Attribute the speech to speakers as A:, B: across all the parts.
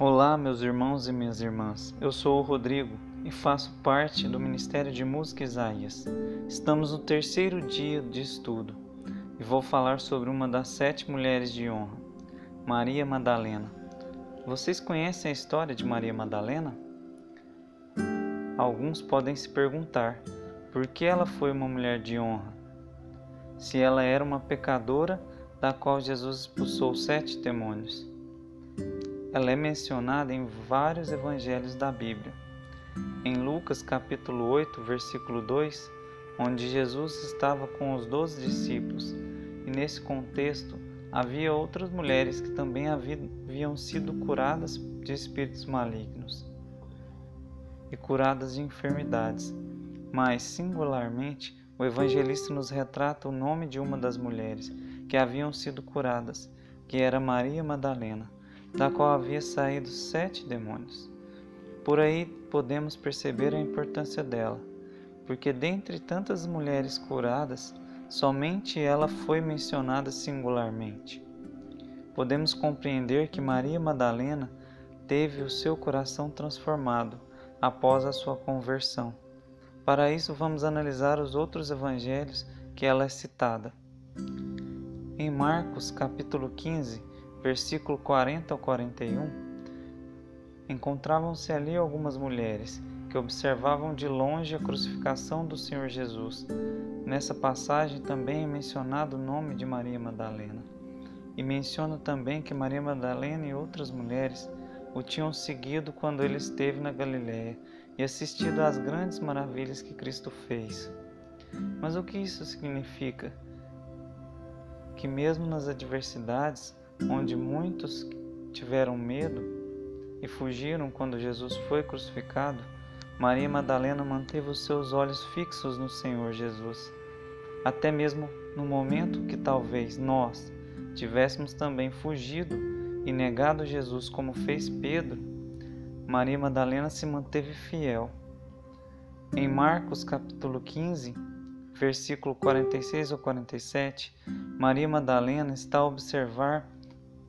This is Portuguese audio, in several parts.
A: Olá, meus irmãos e minhas irmãs. Eu sou o Rodrigo e faço parte do Ministério de Música Isaías. Estamos no terceiro dia de estudo e vou falar sobre uma das sete mulheres de honra, Maria Madalena. Vocês conhecem a história de Maria Madalena? Alguns podem se perguntar por que ela foi uma mulher de honra, se ela era uma pecadora da qual Jesus expulsou sete demônios. Ela é mencionada em vários evangelhos da Bíblia. Em Lucas capítulo 8, versículo 2, onde Jesus estava com os doze discípulos, e nesse contexto havia outras mulheres que também haviam sido curadas de espíritos malignos e curadas de enfermidades. Mas, singularmente, o evangelista nos retrata o nome de uma das mulheres que haviam sido curadas, que era Maria Madalena da qual havia saído sete demônios. Por aí podemos perceber a importância dela, porque dentre tantas mulheres curadas, somente ela foi mencionada singularmente. Podemos compreender que Maria Madalena teve o seu coração transformado após a sua conversão. Para isso, vamos analisar os outros evangelhos que ela é citada. Em Marcos, capítulo 15, versículo 40 ao 41, encontravam-se ali algumas mulheres que observavam de longe a crucificação do Senhor Jesus. Nessa passagem também é mencionado o nome de Maria Madalena. E menciona também que Maria Madalena e outras mulheres o tinham seguido quando ele esteve na Galiléia e assistido às grandes maravilhas que Cristo fez. Mas o que isso significa? Que mesmo nas adversidades, onde muitos tiveram medo e fugiram quando Jesus foi crucificado, Maria Madalena manteve os seus olhos fixos no Senhor Jesus. Até mesmo no momento que talvez nós tivéssemos também fugido e negado Jesus como fez Pedro, Maria Madalena se manteve fiel. Em Marcos capítulo 15, versículo 46 ou 47, Maria Madalena está a observar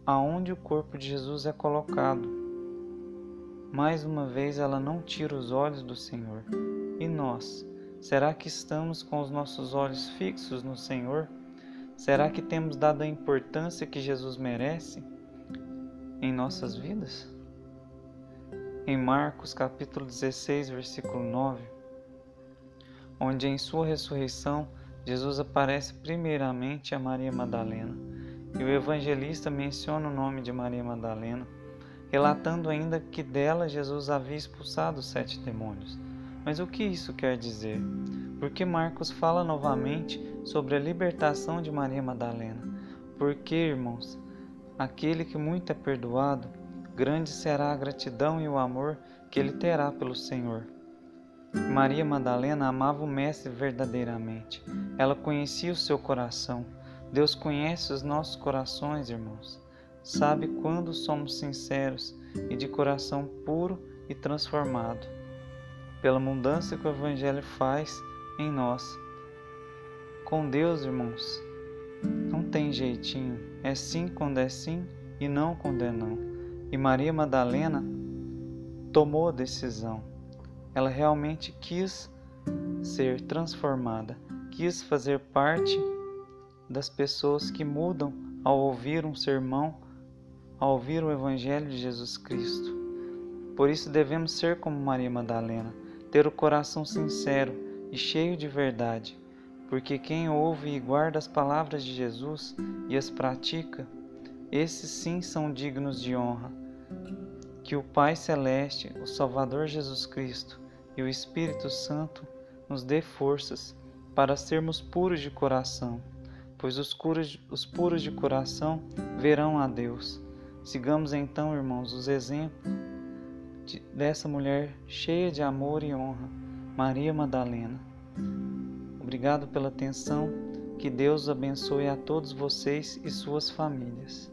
A: aonde o corpo de Jesus é colocado. Mais uma vez ela não tira os olhos do Senhor. E nós? Será que estamos com os nossos olhos fixos no Senhor? Será que temos dado a importância que Jesus merece em nossas vidas? Em Marcos capítulo 16, versículo 9, onde em sua ressurreição Jesus aparece primeiramente a Maria Madalena e o evangelista menciona o nome de Maria Madalena, relatando ainda que dela Jesus havia expulsado sete demônios. Mas o que isso quer dizer? Porque Marcos fala novamente sobre a libertação de Maria Madalena. Porque, irmãos, aquele que muito é perdoado, grande será a gratidão e o amor que ele terá pelo Senhor. Maria Madalena amava o Mestre verdadeiramente. Ela conhecia o seu coração Deus conhece os nossos corações, irmãos. Sabe quando somos sinceros e de coração puro e transformado, pela mudança que o Evangelho faz em nós. Com Deus, irmãos, não tem jeitinho. É sim quando é sim e não quando é não. E Maria Madalena tomou a decisão. Ela realmente quis ser transformada, quis fazer parte das pessoas que mudam ao ouvir um sermão, ao ouvir o Evangelho de Jesus Cristo. Por isso devemos ser como Maria Madalena, ter o coração sincero e cheio de verdade, porque quem ouve e guarda as palavras de Jesus e as pratica, esses sim são dignos de honra. Que o Pai Celeste, o Salvador Jesus Cristo e o Espírito Santo nos dê forças para sermos puros de coração pois os, os puros de coração verão a Deus. Sigamos então, irmãos, os exemplos de, dessa mulher cheia de amor e honra, Maria Madalena. Obrigado pela atenção. Que Deus abençoe a todos vocês e suas famílias.